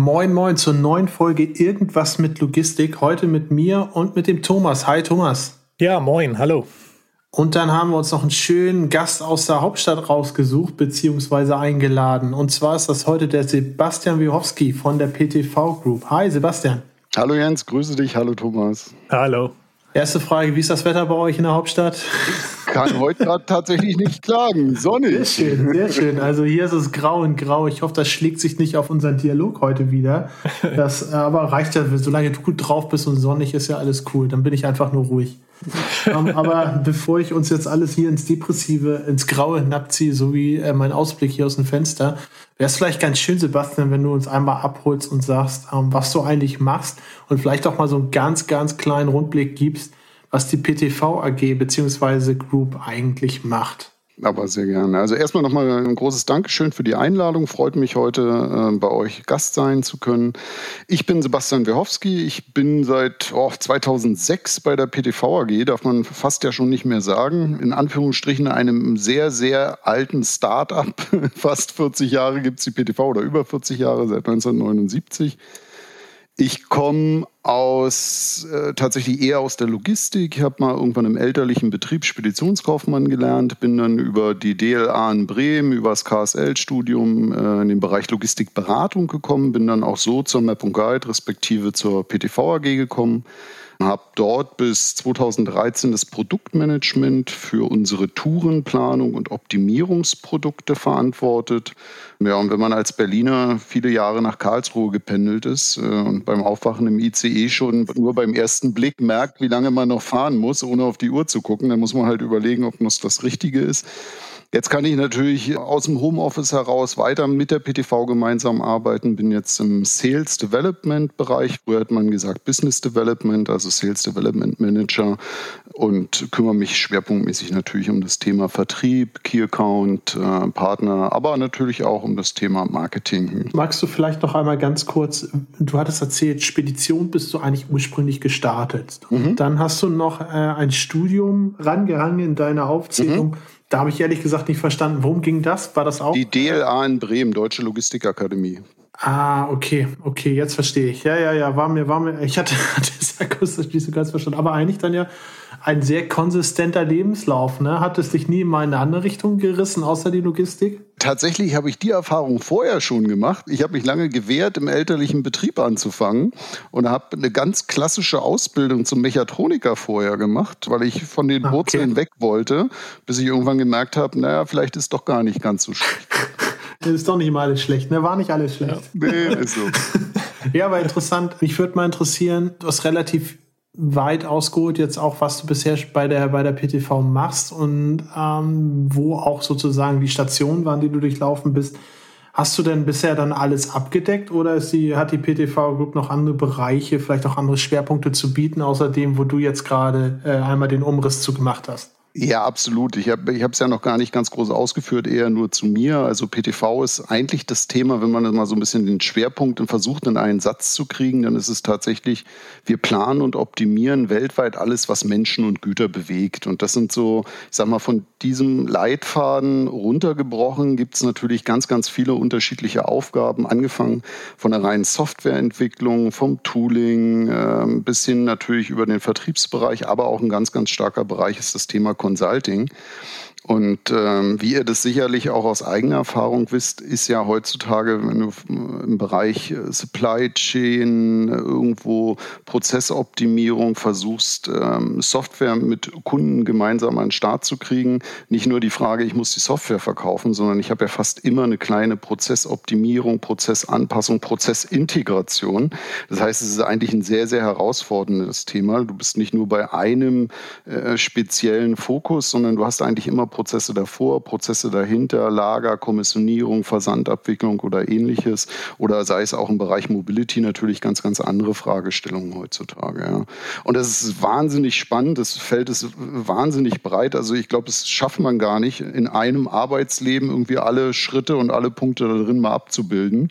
Moin, moin zur neuen Folge Irgendwas mit Logistik. Heute mit mir und mit dem Thomas. Hi, Thomas. Ja, moin, hallo. Und dann haben wir uns noch einen schönen Gast aus der Hauptstadt rausgesucht bzw. eingeladen. Und zwar ist das heute der Sebastian Wiechowski von der PTV Group. Hi, Sebastian. Hallo Jens, grüße dich. Hallo Thomas. Hallo. Erste Frage, wie ist das Wetter bei euch in der Hauptstadt? Kann heute gerade tatsächlich nicht klagen. Sonnig. Sehr schön, sehr schön. Also hier ist es grau und grau. Ich hoffe, das schlägt sich nicht auf unseren Dialog heute wieder. Das aber reicht ja, solange du gut drauf bist und sonnig ist ja alles cool. Dann bin ich einfach nur ruhig. ähm, aber bevor ich uns jetzt alles hier ins Depressive, ins Graue hinabziehe, so wie äh, mein Ausblick hier aus dem Fenster, wäre es vielleicht ganz schön, Sebastian, wenn du uns einmal abholst und sagst, ähm, was du eigentlich machst und vielleicht auch mal so einen ganz, ganz kleinen Rundblick gibst, was die PTV AG bzw. Group eigentlich macht. Aber sehr gerne. Also erstmal nochmal ein großes Dankeschön für die Einladung. Freut mich heute äh, bei euch Gast sein zu können. Ich bin Sebastian Wehowski. Ich bin seit oh, 2006 bei der PTV AG, darf man fast ja schon nicht mehr sagen. In Anführungsstrichen einem sehr, sehr alten Start-up. fast 40 Jahre gibt es die PTV oder über 40 Jahre, seit 1979. Ich komme aus äh, tatsächlich eher aus der Logistik. Ich habe mal irgendwann im elterlichen Betrieb Speditionskaufmann gelernt, bin dann über die DLA in Bremen, über das KSL-Studium äh, in den Bereich Logistikberatung gekommen, bin dann auch so zur Map Guide respektive zur PTV AG gekommen habe dort bis 2013 das Produktmanagement für unsere Tourenplanung und Optimierungsprodukte verantwortet. Ja, und wenn man als Berliner viele Jahre nach Karlsruhe gependelt ist äh, und beim Aufwachen im ICE schon nur beim ersten Blick merkt, wie lange man noch fahren muss, ohne auf die Uhr zu gucken, dann muss man halt überlegen, ob das das Richtige ist. Jetzt kann ich natürlich aus dem Homeoffice heraus weiter mit der PTV gemeinsam arbeiten. Bin jetzt im Sales Development Bereich. Früher hat man gesagt Business Development, also Sales Development Manager und kümmere mich schwerpunktmäßig natürlich um das Thema Vertrieb, Key Account, äh, Partner, aber natürlich auch um das Thema Marketing. Magst du vielleicht noch einmal ganz kurz, du hattest erzählt, Spedition bist du eigentlich ursprünglich gestartet. Mhm. Dann hast du noch äh, ein Studium rangehangen in deiner Aufzählung. Mhm da habe ich ehrlich gesagt nicht verstanden. Worum ging das? War das auch? Die DLA in Bremen, Deutsche Logistikakademie. Ah, okay, okay, jetzt verstehe ich. Ja, ja, ja, war mir, war mir, ich hatte, hatte es akustisch nicht so ganz verstanden, aber eigentlich dann ja ein sehr konsistenter Lebenslauf. Ne? Hat es dich nie in eine andere Richtung gerissen, außer die Logistik? Tatsächlich habe ich die Erfahrung vorher schon gemacht. Ich habe mich lange gewehrt, im elterlichen Betrieb anzufangen und habe eine ganz klassische Ausbildung zum Mechatroniker vorher gemacht, weil ich von den ah, Wurzeln okay. weg wollte, bis ich irgendwann gemerkt habe, naja, vielleicht ist doch gar nicht ganz so schlecht. Das ist doch nicht mal alles schlecht, ne? War nicht alles schlecht. Ja. Nee, ist so. ja, aber interessant. Mich würde mal interessieren, du hast relativ weit ausgeholt jetzt auch, was du bisher bei der, bei der PTV machst und ähm, wo auch sozusagen die Stationen waren, die du durchlaufen bist. Hast du denn bisher dann alles abgedeckt oder ist die, hat die PTV Group noch andere Bereiche, vielleicht auch andere Schwerpunkte zu bieten, außer dem, wo du jetzt gerade äh, einmal den Umriss zu gemacht hast? Ja, absolut. Ich habe ich es ja noch gar nicht ganz groß ausgeführt, eher nur zu mir. Also PTV ist eigentlich das Thema, wenn man mal so ein bisschen den Schwerpunkt und versucht, in einen Satz zu kriegen, dann ist es tatsächlich, wir planen und optimieren weltweit alles, was Menschen und Güter bewegt. Und das sind so, ich sag mal, von diesem Leitfaden runtergebrochen gibt es natürlich ganz, ganz viele unterschiedliche Aufgaben, angefangen von der reinen Softwareentwicklung, vom Tooling äh, bis hin natürlich über den Vertriebsbereich, aber auch ein ganz, ganz starker Bereich ist das Thema Consulting. Und ähm, wie ihr das sicherlich auch aus eigener Erfahrung wisst, ist ja heutzutage, wenn du im Bereich äh, Supply Chain irgendwo Prozessoptimierung versuchst, ähm, Software mit Kunden gemeinsam an den Start zu kriegen, nicht nur die Frage, ich muss die Software verkaufen, sondern ich habe ja fast immer eine kleine Prozessoptimierung, Prozessanpassung, Prozessintegration. Das heißt, es ist eigentlich ein sehr, sehr herausforderndes Thema. Du bist nicht nur bei einem äh, speziellen Fokus, sondern du hast eigentlich immer Prozesse davor, Prozesse dahinter, Lager, Kommissionierung, Versandabwicklung oder ähnliches. Oder sei es auch im Bereich Mobility natürlich ganz, ganz andere Fragestellungen heutzutage. Ja. Und das ist wahnsinnig spannend, das Feld ist wahnsinnig breit. Also ich glaube, es schafft man gar nicht, in einem Arbeitsleben irgendwie alle Schritte und alle Punkte da drin mal abzubilden.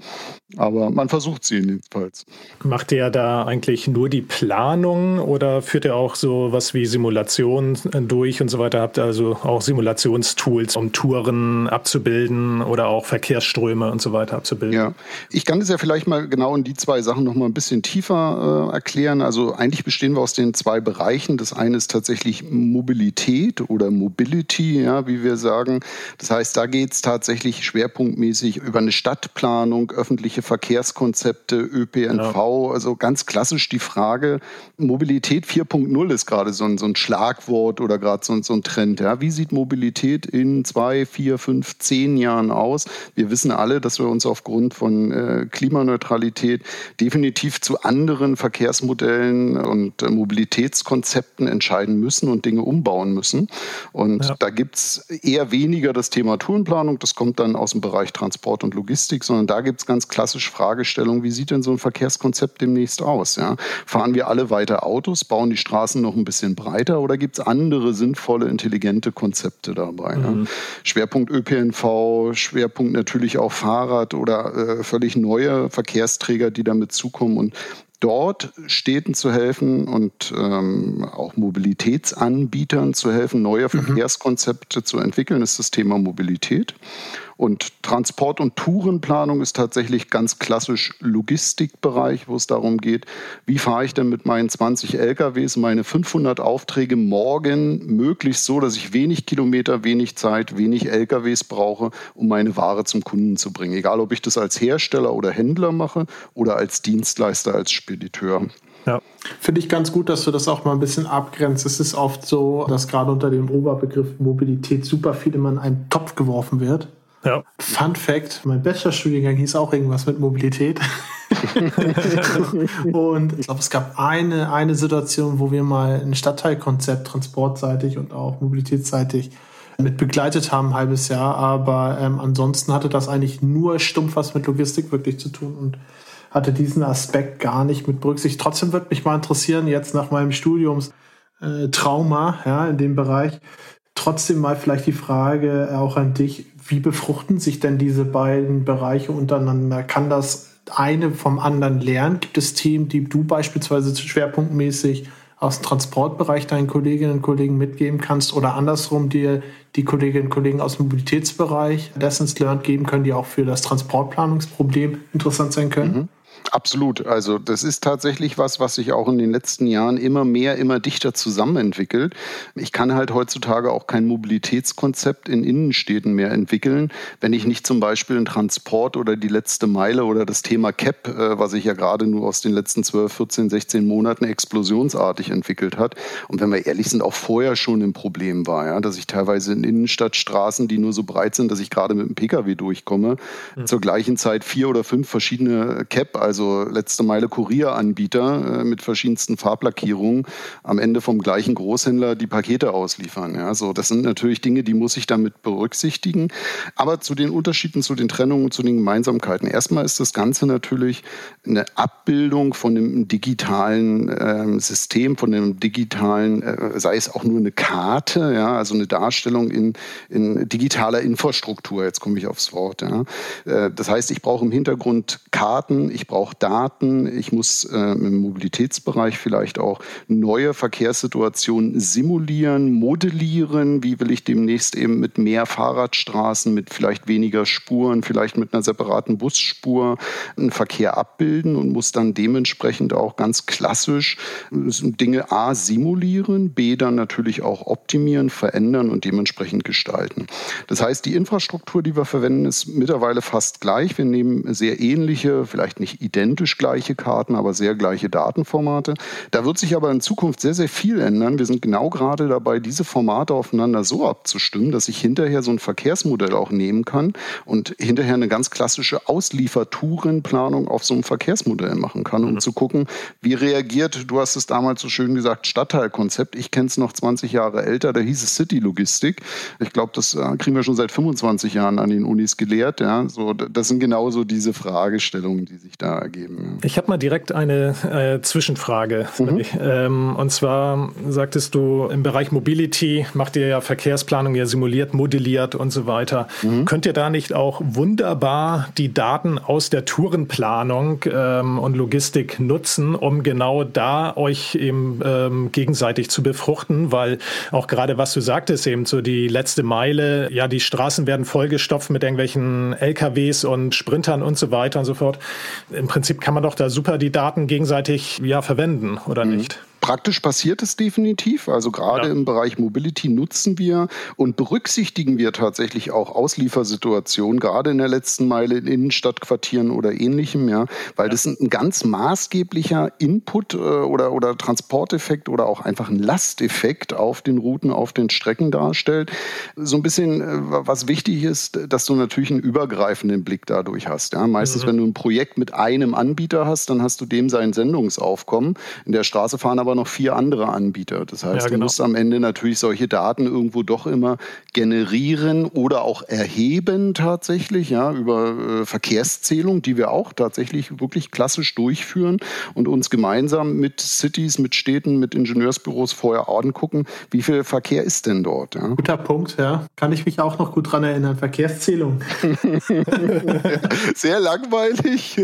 Aber man versucht sie jedenfalls. Macht ihr da eigentlich nur die Planung oder führt ihr auch so was wie Simulationen durch und so weiter? Habt ihr also auch Simulationstools, um Touren abzubilden oder auch Verkehrsströme und so weiter abzubilden? Ja, ich kann das ja vielleicht mal genau in die zwei Sachen noch mal ein bisschen tiefer äh, erklären. Also eigentlich bestehen wir aus den zwei Bereichen. Das eine ist tatsächlich Mobilität oder Mobility, ja, wie wir sagen. Das heißt, da geht es tatsächlich schwerpunktmäßig über eine Stadtplanung, öffentliche Verkehrskonzepte, ÖPNV, ja. also ganz klassisch die Frage, Mobilität 4.0 ist gerade so ein, so ein Schlagwort oder gerade so, so ein Trend. Ja. Wie sieht Mobilität in zwei, vier, fünf, zehn Jahren aus? Wir wissen alle, dass wir uns aufgrund von äh, Klimaneutralität definitiv zu anderen Verkehrsmodellen und äh, Mobilitätskonzepten entscheiden müssen und Dinge umbauen müssen. Und ja. da gibt es eher weniger das Thema Tourenplanung, das kommt dann aus dem Bereich Transport und Logistik, sondern da gibt es ganz klassisch Fragestellungen, wie sieht denn so ein Verkehrskonzept demnächst aus? Ja? Fahren wir alle weiter Autos, bauen die Straßen noch ein bisschen breiter oder gibt es andere sinnvolle, intelligente Konzepte dabei? Mhm. Ja? Schwerpunkt ÖPNV, Schwerpunkt natürlich auch Fahrrad oder äh, völlig neue Verkehrsträger, die damit zukommen und dort Städten zu helfen und ähm, auch Mobilitätsanbietern zu helfen, neue mhm. Verkehrskonzepte zu entwickeln, ist das Thema Mobilität. Und Transport- und Tourenplanung ist tatsächlich ganz klassisch Logistikbereich, wo es darum geht, wie fahre ich denn mit meinen 20 LKWs meine 500 Aufträge morgen möglichst so, dass ich wenig Kilometer, wenig Zeit, wenig LKWs brauche, um meine Ware zum Kunden zu bringen. Egal, ob ich das als Hersteller oder Händler mache oder als Dienstleister, als Spediteur. Ja. Finde ich ganz gut, dass du das auch mal ein bisschen abgrenzt. Es ist oft so, dass gerade unter dem Oberbegriff Mobilität super viel immer in einen Topf geworfen wird. Ja. Fun Fact: Mein Bachelorstudiengang hieß auch irgendwas mit Mobilität. und ich glaube, es gab eine, eine Situation, wo wir mal ein Stadtteilkonzept transportseitig und auch mobilitätsseitig mit begleitet haben, ein halbes Jahr. Aber ähm, ansonsten hatte das eigentlich nur stumpf was mit Logistik wirklich zu tun und hatte diesen Aspekt gar nicht mit berücksichtigt. Trotzdem würde mich mal interessieren, jetzt nach meinem Studiums äh, Trauma ja, in dem Bereich, trotzdem mal vielleicht die Frage auch an dich, wie befruchten sich denn diese beiden Bereiche untereinander? Kann das eine vom anderen lernen? Gibt es Themen, die du beispielsweise schwerpunktmäßig aus dem Transportbereich deinen Kolleginnen und Kollegen mitgeben kannst oder andersrum dir die Kolleginnen und Kollegen aus dem Mobilitätsbereich Lessons learned geben können, die auch für das Transportplanungsproblem interessant sein können? Mhm. Absolut. Also das ist tatsächlich was, was sich auch in den letzten Jahren immer mehr, immer dichter zusammenentwickelt. Ich kann halt heutzutage auch kein Mobilitätskonzept in Innenstädten mehr entwickeln, wenn ich nicht zum Beispiel einen Transport oder die letzte Meile oder das Thema CAP, äh, was sich ja gerade nur aus den letzten 12, 14, 16 Monaten explosionsartig entwickelt hat. Und wenn wir ehrlich sind, auch vorher schon ein Problem war, ja, dass ich teilweise in Innenstadtstraßen, die nur so breit sind, dass ich gerade mit dem Pkw durchkomme, mhm. zur gleichen Zeit vier oder fünf verschiedene CAP, also letzte Meile Kurieranbieter äh, mit verschiedensten Farblackierungen am Ende vom gleichen Großhändler die Pakete ausliefern. Ja, so, das sind natürlich Dinge, die muss ich damit berücksichtigen. Aber zu den Unterschieden, zu den Trennungen, zu den Gemeinsamkeiten. Erstmal ist das Ganze natürlich eine Abbildung von dem digitalen äh, System, von dem digitalen, äh, sei es auch nur eine Karte, ja, also eine Darstellung in, in digitaler Infrastruktur. Jetzt komme ich aufs Wort. Ja. Äh, das heißt, ich brauche im Hintergrund Karten, ich brauche auch Daten. Ich muss äh, im Mobilitätsbereich vielleicht auch neue Verkehrssituationen simulieren, modellieren. Wie will ich demnächst eben mit mehr Fahrradstraßen, mit vielleicht weniger Spuren, vielleicht mit einer separaten Busspur einen Verkehr abbilden und muss dann dementsprechend auch ganz klassisch äh, Dinge A simulieren, B dann natürlich auch optimieren, verändern und dementsprechend gestalten. Das heißt, die Infrastruktur, die wir verwenden, ist mittlerweile fast gleich. Wir nehmen sehr ähnliche, vielleicht nicht identisch gleiche Karten, aber sehr gleiche Datenformate. Da wird sich aber in Zukunft sehr, sehr viel ändern. Wir sind genau gerade dabei, diese Formate aufeinander so abzustimmen, dass ich hinterher so ein Verkehrsmodell auch nehmen kann und hinterher eine ganz klassische Ausliefertourenplanung auf so einem Verkehrsmodell machen kann, um mhm. zu gucken, wie reagiert, du hast es damals so schön gesagt, Stadtteilkonzept. Ich kenne es noch 20 Jahre älter, da hieß es City Logistik. Ich glaube, das äh, kriegen wir schon seit 25 Jahren an den Unis gelehrt. Ja? So, das sind genauso diese Fragestellungen, die sich da ergeben. Ja. Ich habe mal direkt eine äh, Zwischenfrage. Mhm. Ähm, und zwar sagtest du, im Bereich Mobility macht ihr ja Verkehrsplanung, ja simuliert, modelliert und so weiter. Mhm. Könnt ihr da nicht auch wunderbar die Daten aus der Tourenplanung ähm, und Logistik nutzen, um genau da euch eben ähm, gegenseitig zu befruchten? Weil auch gerade was du sagtest, eben so die letzte Meile, ja, die Straßen werden vollgestopft mit irgendwelchen LKWs und Sprintern und so weiter und so fort. Im Prinzip kann man doch da super die Daten gegenseitig ja verwenden, oder mhm. nicht? Praktisch passiert es definitiv. Also gerade ja. im Bereich Mobility nutzen wir und berücksichtigen wir tatsächlich auch Ausliefersituationen, gerade in der letzten Meile in Innenstadtquartieren oder ähnlichem, ja, weil ja. das ein ganz maßgeblicher Input äh, oder, oder Transporteffekt oder auch einfach ein Lasteffekt auf den Routen, auf den Strecken darstellt. So ein bisschen, äh, was wichtig ist, dass du natürlich einen übergreifenden Blick dadurch hast. Ja. Meistens, mhm. wenn du ein Projekt mit einem Anbieter hast, dann hast du dem sein Sendungsaufkommen. In der Straße fahren aber aber noch vier andere Anbieter. Das heißt, ja, genau. du musst am Ende natürlich solche Daten irgendwo doch immer generieren oder auch erheben tatsächlich, ja, über äh, Verkehrszählung, die wir auch tatsächlich wirklich klassisch durchführen und uns gemeinsam mit Cities, mit Städten, mit Ingenieursbüros vorher angucken, wie viel Verkehr ist denn dort. Ja? Guter Punkt, ja. Kann ich mich auch noch gut dran erinnern. Verkehrszählung. Sehr langweilig,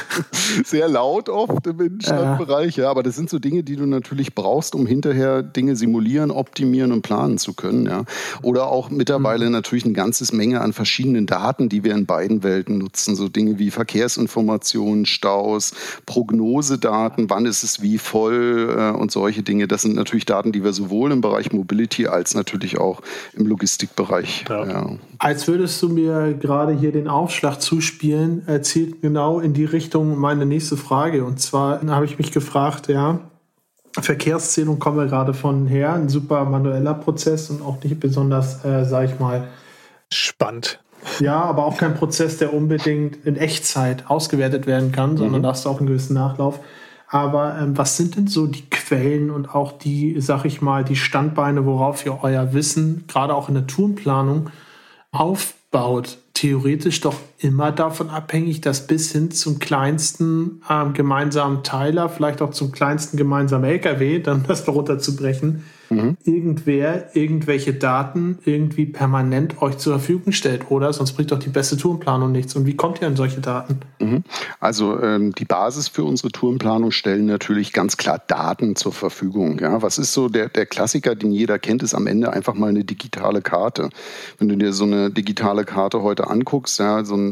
sehr laut oft im Innenstadtbereich, ja. ja, aber das sind so Dinge, die die du natürlich brauchst, um hinterher Dinge simulieren, optimieren und planen zu können. Ja. Oder auch mittlerweile mhm. natürlich eine ganze Menge an verschiedenen Daten, die wir in beiden Welten nutzen. So Dinge wie Verkehrsinformationen, Staus, Prognosedaten, wann ist es wie voll äh, und solche Dinge. Das sind natürlich Daten, die wir sowohl im Bereich Mobility als natürlich auch im Logistikbereich. Ja. Ja. Als würdest du mir gerade hier den Aufschlag zuspielen, erzählt genau in die Richtung meine nächste Frage. Und zwar habe ich mich gefragt, ja, Verkehrszählung kommen wir gerade von her, ein super manueller Prozess und auch nicht besonders, äh, sag ich mal, spannend. Ja, aber auch kein Prozess, der unbedingt in Echtzeit ausgewertet werden kann, sondern mhm. da hast du auch einen gewissen Nachlauf. Aber ähm, was sind denn so die Quellen und auch die, sag ich mal, die Standbeine, worauf ihr euer Wissen, gerade auch in der Tourenplanung, aufbaut? theoretisch doch immer davon abhängig, dass bis hin zum kleinsten ähm, gemeinsamen Teiler, vielleicht auch zum kleinsten gemeinsamen LKW, dann das darunter zu brechen, mhm. irgendwer irgendwelche Daten irgendwie permanent euch zur Verfügung stellt, oder? Sonst bringt doch die beste Tourenplanung nichts. Und wie kommt ihr an solche Daten? Mhm. Also ähm, die Basis für unsere Tourenplanung stellen natürlich ganz klar Daten zur Verfügung. Ja? Was ist so der, der Klassiker, den jeder kennt, ist am Ende einfach mal eine digitale Karte. Wenn du dir so eine digitale Karte heute anguckst, ja, so ein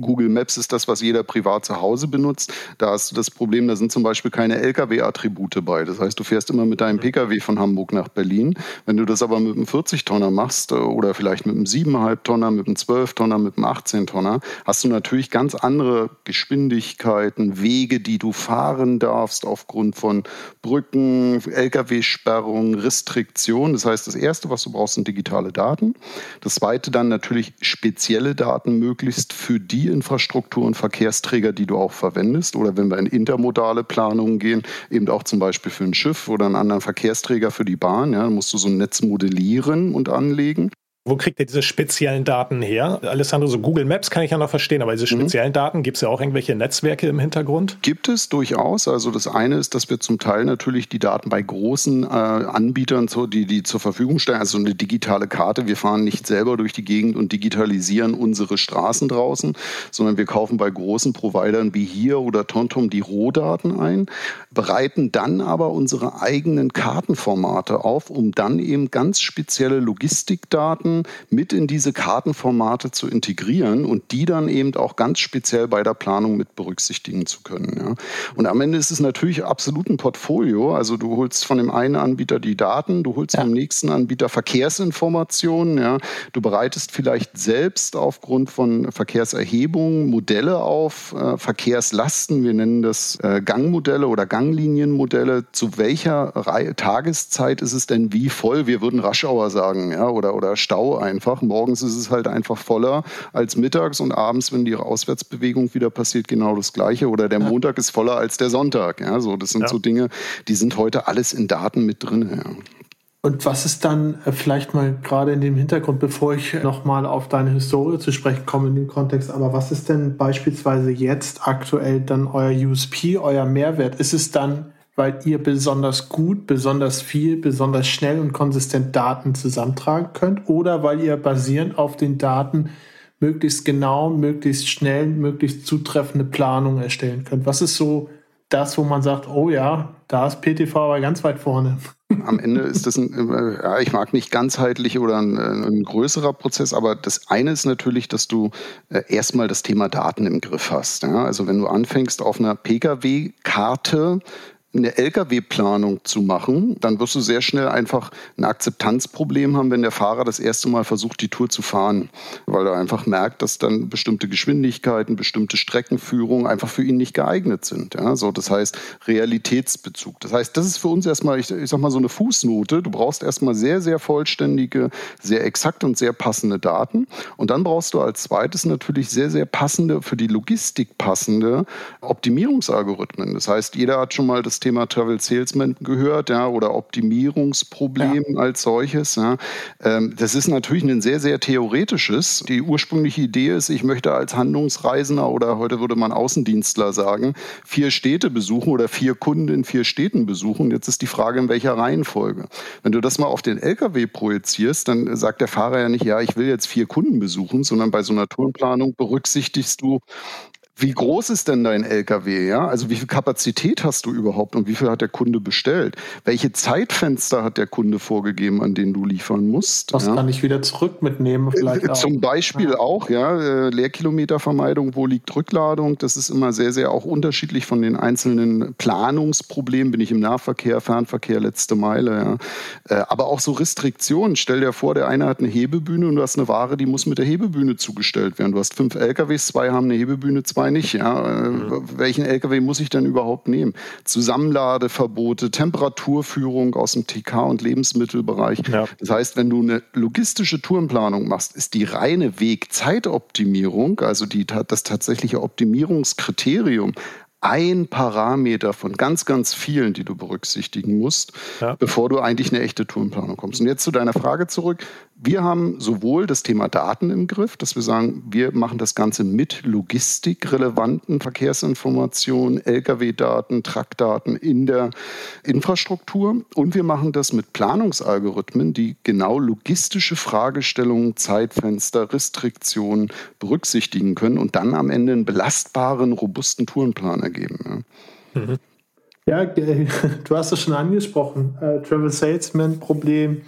Google Maps ist das, was jeder privat zu Hause benutzt. Da hast du das Problem, da sind zum Beispiel keine Lkw-Attribute bei. Das heißt, du fährst immer mit deinem Pkw von Hamburg nach Berlin. Wenn du das aber mit einem 40-Tonner machst äh, oder vielleicht mit einem 7,5 Tonner, mit einem 12-Tonner, mit einem 18-Tonner, hast du natürlich ganz andere Geschwindigkeiten, Wege, die du fahren darfst aufgrund von Brücken, Lkw-Sperrungen, Restriktionen. Das heißt, das Erste, was du brauchst, sind digitale Daten. Das Zweite dann natürlich spezielle Daten möglichst für die Infrastruktur und Verkehrsträger, die du auch verwendest. Oder wenn wir in intermodale Planungen gehen, eben auch zum Beispiel für ein Schiff oder einen anderen Verkehrsträger für die Bahn. Ja, dann musst du so ein Netz modellieren und anlegen. Wo kriegt ihr diese speziellen Daten her? Alessandro, so Google Maps kann ich ja noch verstehen, aber diese mhm. speziellen mhm. Daten, gibt es ja auch irgendwelche Netzwerke im Hintergrund? Gibt es durchaus. Also das eine ist, dass wir zum Teil natürlich die Daten bei großen äh, Anbietern, so, die, die zur Verfügung stellen, also eine digitale Karte. Wir fahren nicht selber durch die Gegend und digitalisieren unsere Straßen draußen, sondern wir kaufen bei großen Providern wie hier oder TomTom die Rohdaten ein, bereiten dann aber unsere eigenen Kartenformate auf, um dann eben ganz spezielle Logistikdaten Daten mit in diese Kartenformate zu integrieren und die dann eben auch ganz speziell bei der Planung mit berücksichtigen zu können. Ja. Und am Ende ist es natürlich absolut ein Portfolio. Also du holst von dem einen Anbieter die Daten, du holst ja. vom nächsten Anbieter Verkehrsinformationen, ja. Du bereitest vielleicht selbst aufgrund von Verkehrserhebungen Modelle auf, äh, Verkehrslasten, wir nennen das äh, Gangmodelle oder Ganglinienmodelle. Zu welcher Reihe, Tageszeit ist es denn wie voll? Wir würden Raschauer sagen, ja, oder, oder Stau einfach. Morgens ist es halt einfach voller als mittags und abends, wenn die Auswärtsbewegung wieder passiert, genau das Gleiche. Oder der Montag ist voller als der Sonntag. Ja, so, das sind ja. so Dinge, die sind heute alles in Daten mit drin. Ja. Und was ist dann äh, vielleicht mal gerade in dem Hintergrund, bevor ich nochmal auf deine Historie zu sprechen komme in dem Kontext, aber was ist denn beispielsweise jetzt aktuell dann euer USP, euer Mehrwert? Ist es dann, weil ihr besonders gut, besonders viel, besonders schnell und konsistent Daten zusammentragen könnt oder weil ihr basierend auf den Daten möglichst genau, möglichst schnell, möglichst zutreffende Planungen erstellen könnt? Was ist so das, wo man sagt, oh ja, da ist PTV aber ganz weit vorne? Am Ende ist das ein, äh, ja, ich mag nicht ganzheitlich oder ein, äh, ein, größerer Prozess, aber das eine ist natürlich, dass du äh, erstmal das Thema Daten im Griff hast. Ja? Also wenn du anfängst auf einer Pkw-Karte eine Lkw-Planung zu machen, dann wirst du sehr schnell einfach ein Akzeptanzproblem haben, wenn der Fahrer das erste Mal versucht, die Tour zu fahren, weil er einfach merkt, dass dann bestimmte Geschwindigkeiten, bestimmte Streckenführungen einfach für ihn nicht geeignet sind. Ja, so, das heißt Realitätsbezug. Das heißt, das ist für uns erstmal, ich, ich sag mal, so eine Fußnote. Du brauchst erstmal sehr, sehr vollständige, sehr exakt und sehr passende Daten. Und dann brauchst du als zweites natürlich sehr, sehr passende, für die Logistik passende Optimierungsalgorithmen. Das heißt, jeder hat schon mal das Thema Travel Salesman gehört, ja, oder Optimierungsproblem ja. als solches. Ja. Ähm, das ist natürlich ein sehr, sehr theoretisches. Die ursprüngliche Idee ist, ich möchte als Handlungsreisender oder heute würde man Außendienstler sagen, vier Städte besuchen oder vier Kunden in vier Städten besuchen. Jetzt ist die Frage, in welcher Reihenfolge. Wenn du das mal auf den LKW projizierst, dann sagt der Fahrer ja nicht, ja, ich will jetzt vier Kunden besuchen, sondern bei so einer Tourenplanung berücksichtigst du wie groß ist denn dein LKW? Ja? Also wie viel Kapazität hast du überhaupt und wie viel hat der Kunde bestellt? Welche Zeitfenster hat der Kunde vorgegeben, an denen du liefern musst? Was ja? kann ich wieder zurück mitnehmen? Vielleicht auch. Zum Beispiel ja. auch, ja, äh, Leerkilometervermeidung, wo liegt Rückladung? Das ist immer sehr, sehr auch unterschiedlich von den einzelnen Planungsproblemen. Bin ich im Nahverkehr, Fernverkehr, letzte Meile? Ja? Äh, aber auch so Restriktionen. Stell dir vor, der eine hat eine Hebebühne und du hast eine Ware, die muss mit der Hebebühne zugestellt werden. Du hast fünf LKWs, zwei haben eine Hebebühne, zwei nicht. Ja? Mhm. Welchen LKW muss ich denn überhaupt nehmen? Zusammenladeverbote, Temperaturführung aus dem TK- und Lebensmittelbereich. Ja. Das heißt, wenn du eine logistische Tourenplanung machst, ist die reine Wegzeitoptimierung, also die, das tatsächliche Optimierungskriterium, ein Parameter von ganz, ganz vielen, die du berücksichtigen musst, ja. bevor du eigentlich eine echte Tourenplanung kommst. Und jetzt zu deiner Frage zurück. Wir haben sowohl das Thema Daten im Griff, dass wir sagen, wir machen das Ganze mit logistikrelevanten Verkehrsinformationen, Lkw-Daten, Trackdaten in der Infrastruktur. Und wir machen das mit Planungsalgorithmen, die genau logistische Fragestellungen, Zeitfenster, Restriktionen berücksichtigen können und dann am Ende einen belastbaren, robusten Tourenplan ergeben. Ja. Mhm. Ja, du hast es schon angesprochen. Äh, Travel Salesman Problem,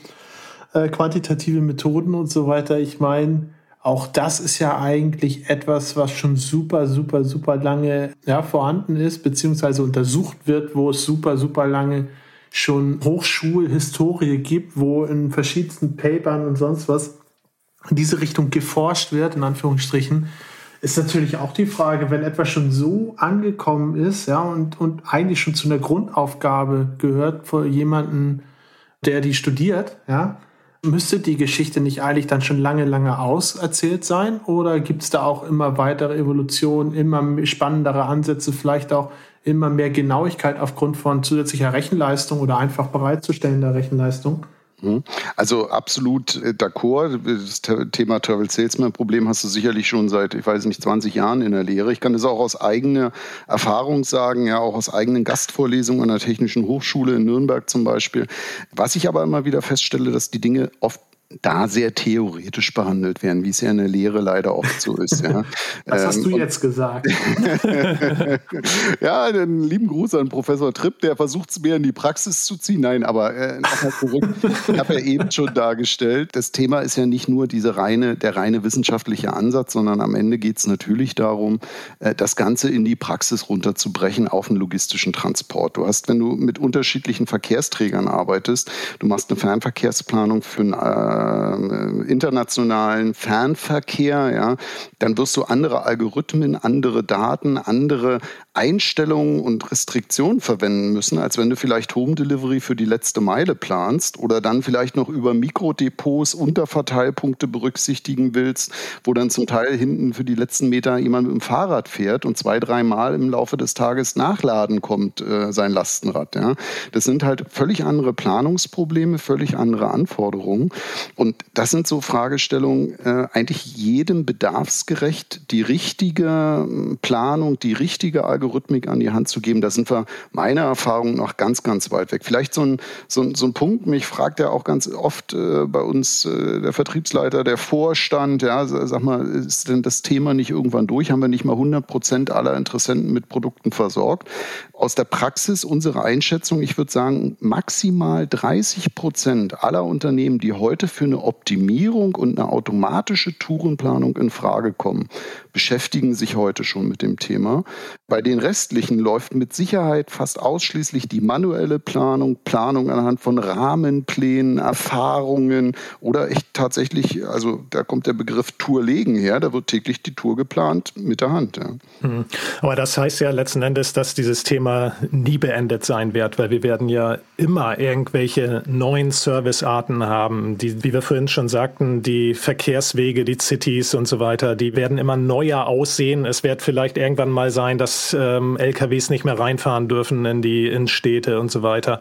äh, quantitative Methoden und so weiter. Ich meine, auch das ist ja eigentlich etwas, was schon super, super, super lange ja, vorhanden ist, beziehungsweise untersucht wird, wo es super, super lange schon Hochschulhistorie gibt, wo in verschiedensten Papern und sonst was in diese Richtung geforscht wird, in Anführungsstrichen ist natürlich auch die Frage, wenn etwas schon so angekommen ist, ja, und, und eigentlich schon zu einer Grundaufgabe gehört für jemanden, der die studiert, ja, müsste die Geschichte nicht eigentlich dann schon lange, lange auserzählt sein? Oder gibt es da auch immer weitere Evolutionen, immer spannendere Ansätze, vielleicht auch immer mehr Genauigkeit aufgrund von zusätzlicher Rechenleistung oder einfach bereitzustellender Rechenleistung? Mhm. Also absolut äh, d'accord. Das Thema Travel Salesman Problem hast du sicherlich schon seit, ich weiß nicht, 20 Jahren in der Lehre. Ich kann das auch aus eigener Erfahrung sagen, ja, auch aus eigenen Gastvorlesungen an der Technischen Hochschule in Nürnberg zum Beispiel. Was ich aber immer wieder feststelle, dass die Dinge oft da sehr theoretisch behandelt werden, wie es ja in der Lehre leider oft so ist. Ja. Was hast du ähm, jetzt gesagt? ja, einen lieben Gruß an Professor Tripp, der versucht es mehr in die Praxis zu ziehen. Nein, aber äh, nochmal zurück. ich habe ja eben schon dargestellt, das Thema ist ja nicht nur diese reine, der reine wissenschaftliche Ansatz, sondern am Ende geht es natürlich darum, äh, das Ganze in die Praxis runterzubrechen auf einen logistischen Transport. Du hast, wenn du mit unterschiedlichen Verkehrsträgern arbeitest, du machst eine Fernverkehrsplanung für ein äh, äh, internationalen Fernverkehr, ja, dann wirst du andere Algorithmen, andere Daten, andere Einstellungen und Restriktionen verwenden müssen, als wenn du vielleicht Home Delivery für die letzte Meile planst oder dann vielleicht noch über Mikrodepots Unterverteilpunkte berücksichtigen willst, wo dann zum Teil hinten für die letzten Meter jemand mit dem Fahrrad fährt und zwei, dreimal im Laufe des Tages nachladen kommt, äh, sein Lastenrad. Ja. Das sind halt völlig andere Planungsprobleme, völlig andere Anforderungen. Und das sind so Fragestellungen, äh, eigentlich jedem bedarfsgerecht die richtige ähm, Planung, die richtige Algorithmik an die Hand zu geben, da sind wir meiner Erfahrung nach ganz, ganz weit weg. Vielleicht so ein, so ein, so ein Punkt, mich fragt ja auch ganz oft äh, bei uns äh, der Vertriebsleiter, der Vorstand, ja, sag mal, ist denn das Thema nicht irgendwann durch? Haben wir nicht mal 100 Prozent aller Interessenten mit Produkten versorgt? Aus der Praxis unsere Einschätzung, ich würde sagen, maximal 30 Prozent aller Unternehmen, die heute für eine Optimierung und eine automatische Tourenplanung in Frage kommen, beschäftigen sich heute schon mit dem Thema. Bei den restlichen läuft mit Sicherheit fast ausschließlich die manuelle Planung, Planung anhand von Rahmenplänen, Erfahrungen oder echt tatsächlich, also da kommt der Begriff Tourlegen her, da wird täglich die Tour geplant mit der Hand. Ja. Mhm. Aber das heißt ja letzten Endes, dass dieses Thema nie beendet sein wird, weil wir werden ja immer irgendwelche neuen Servicearten haben, die, wie wir vorhin schon sagten, die Verkehrswege, die Cities und so weiter, die werden immer neuer aussehen. Es wird vielleicht irgendwann mal sein, dass ähm, LKWs nicht mehr reinfahren dürfen in die Innenstädte und so weiter.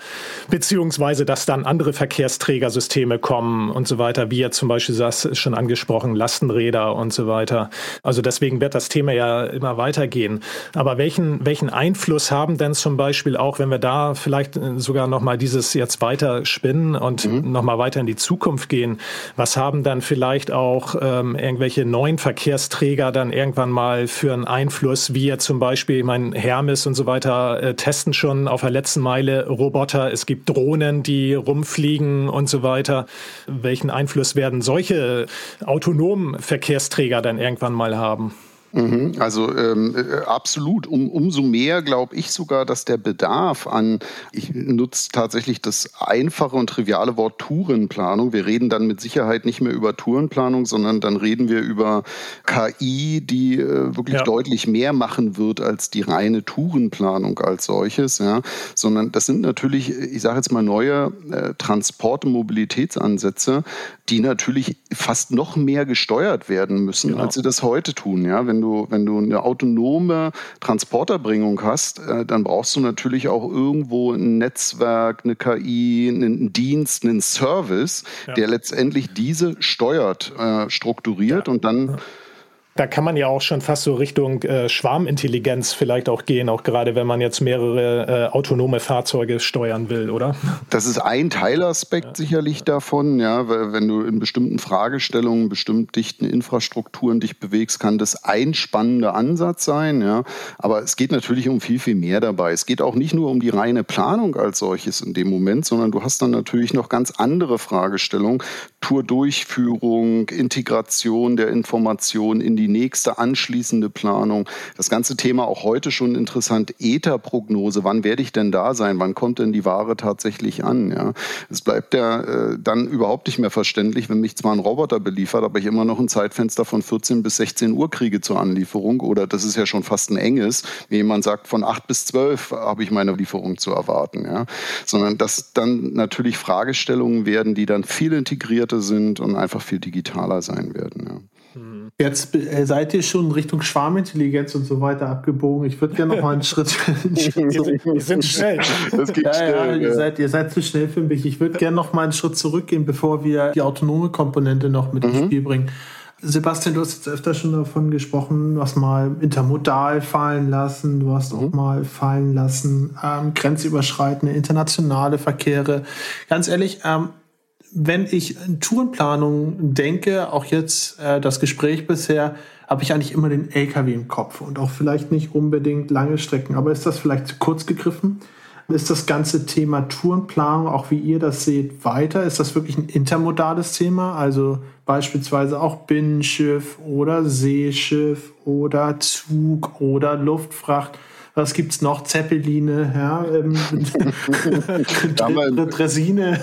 Beziehungsweise, dass dann andere Verkehrsträgersysteme kommen und so weiter, wie ja zum Beispiel das schon angesprochen, Lastenräder und so weiter. Also deswegen wird das Thema ja immer weitergehen. Aber welchen, welchen Einfluss haben denn zum Beispiel auch, wenn wir da vielleicht sogar nochmal dieses jetzt weiter spinnen und mhm. nochmal weiter in die Zukunft gehen, was haben dann vielleicht auch ähm, irgendwelche neuen Verkehrsträger dann irgendwann mal für einen Einfluss, wie jetzt zum Beispiel meine, Hermes und so weiter äh, testen schon auf der letzten Meile Roboter. Es gibt Drohnen, die rumfliegen und so weiter. Welchen Einfluss werden solche autonomen Verkehrsträger dann irgendwann mal haben? Mhm, also ähm, äh, absolut. Um, umso mehr glaube ich sogar, dass der Bedarf an, ich nutze tatsächlich das einfache und triviale Wort Tourenplanung. Wir reden dann mit Sicherheit nicht mehr über Tourenplanung, sondern dann reden wir über KI, die äh, wirklich ja. deutlich mehr machen wird als die reine Tourenplanung als solches. Ja. Sondern das sind natürlich, ich sage jetzt mal, neue äh, Transport- und Mobilitätsansätze, die natürlich fast noch mehr gesteuert werden müssen, genau. als sie das heute tun. Ja. Wenn du, wenn du eine autonome Transporterbringung hast, äh, dann brauchst du natürlich auch irgendwo ein Netzwerk, eine KI, einen Dienst, einen Service, ja. der letztendlich diese steuert, äh, strukturiert ja. und dann da kann man ja auch schon fast so Richtung äh, Schwarmintelligenz vielleicht auch gehen, auch gerade wenn man jetzt mehrere äh, autonome Fahrzeuge steuern will, oder? Das ist ein Teilaspekt ja. sicherlich davon, ja, wenn du in bestimmten Fragestellungen, bestimmt dichten Infrastrukturen dich bewegst, kann das ein spannender Ansatz sein, ja. Aber es geht natürlich um viel, viel mehr dabei. Es geht auch nicht nur um die reine Planung als solches in dem Moment, sondern du hast dann natürlich noch ganz andere Fragestellungen. Tourdurchführung, Integration der Informationen in die die nächste anschließende Planung. Das ganze Thema auch heute schon interessant. Ether-Prognose. Wann werde ich denn da sein? Wann kommt denn die Ware tatsächlich an? Ja, es bleibt ja äh, dann überhaupt nicht mehr verständlich, wenn mich zwar ein Roboter beliefert, aber ich immer noch ein Zeitfenster von 14 bis 16 Uhr kriege zur Anlieferung. Oder das ist ja schon fast ein enges, wenn jemand sagt, von 8 bis 12 habe ich meine Lieferung zu erwarten. Ja, sondern dass dann natürlich Fragestellungen werden, die dann viel integrierter sind und einfach viel digitaler sein werden. Ja. Jetzt äh, seid ihr schon Richtung Schwarmintelligenz und so weiter abgebogen. Ich würde gerne noch mal einen Schritt. wir sind schnell. Das geht ja, schnell. Ja, ihr, Seid, ihr seid zu schnell für mich. Ich würde gerne noch mal einen Schritt zurückgehen, bevor wir die autonome Komponente noch mit mhm. ins Spiel bringen. Sebastian, du hast jetzt öfter schon davon gesprochen, du hast mal intermodal fallen lassen, du hast mhm. auch mal fallen lassen, ähm, grenzüberschreitende internationale Verkehre. Ganz ehrlich, ähm, wenn ich in Tourenplanung denke, auch jetzt äh, das Gespräch bisher, habe ich eigentlich immer den LKW im Kopf und auch vielleicht nicht unbedingt lange Strecken. Aber ist das vielleicht zu kurz gegriffen? Ist das ganze Thema Tourenplanung, auch wie ihr das seht, weiter? Ist das wirklich ein intermodales Thema? Also beispielsweise auch Binnenschiff oder Seeschiff oder Zug oder Luftfracht? Was gibt's noch? Zeppeline, ja, ähm, Dresine,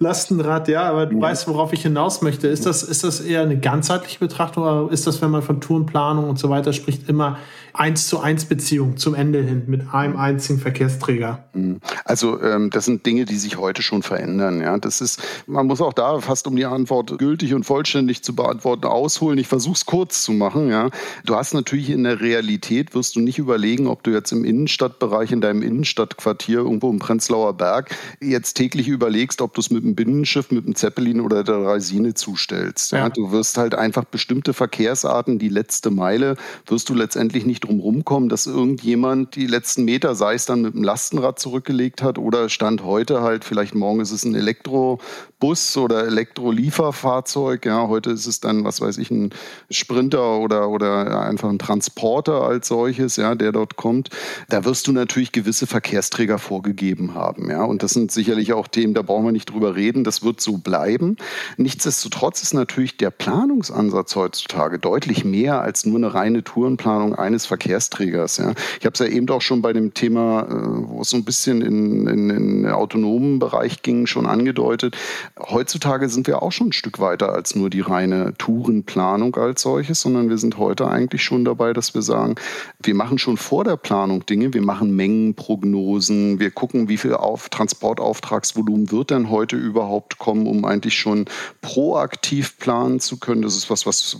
Lastenrad, ja, aber du ja. weißt, worauf ich hinaus möchte. Ist das, ist das eher eine ganzheitliche Betrachtung oder ist das, wenn man von Tourenplanung und so weiter spricht, immer eins zu eins Beziehung zum Ende hin mit einem einzigen Verkehrsträger. Mhm. Also ähm, das sind Dinge, die sich heute schon verändern. Ja, das ist, man muss auch da fast um die Antwort gültig und vollständig zu beantworten ausholen. Ich versuche es kurz zu machen. Ja, du hast natürlich in der Realität wirst du nicht überlegen, ob du jetzt im Innenstadtbereich in deinem Innenstadtquartier irgendwo im Prenzlauer Berg jetzt täglich überlegst, ob du es mit dem Binnenschiff, mit dem Zeppelin oder der Reisine zustellst. Ja. ja. Du wirst halt einfach bestimmte Verkehrsarten, die letzte Meile, wirst du letztendlich nicht drum rumkommen, dass irgendjemand die letzten Meter, sei es dann mit dem Lastenrad zurückgelegt hat oder Stand heute halt, vielleicht morgen ist es ein Elektrobus oder Elektrolieferfahrzeug. Ja, heute ist es dann, was weiß ich, ein Sprinter oder, oder einfach ein Transporter als solches, ja, der dort kommt. Da wirst du natürlich gewisse Verkehrsträger vorgegeben haben. Ja, und das sind sicherlich auch Themen, da brauchen wir nicht drüber reden. Das wird so bleiben. Nichtsdestotrotz ist natürlich der Planungsansatz heutzutage deutlich mehr als nur eine reine Tourenplanung eines Verkehrsträgers. Ja. Ich habe es ja eben auch schon bei dem Thema, äh, wo es so ein bisschen in, in, in den autonomen Bereich ging, schon angedeutet. Heutzutage sind wir auch schon ein Stück weiter als nur die reine Tourenplanung als solches, sondern wir sind heute eigentlich schon dabei, dass wir sagen, wir machen schon vor der Planung Dinge, wir machen Mengenprognosen, wir gucken, wie viel auf Transportauftragsvolumen wird denn heute überhaupt kommen, um eigentlich schon proaktiv planen zu können. Das ist was, was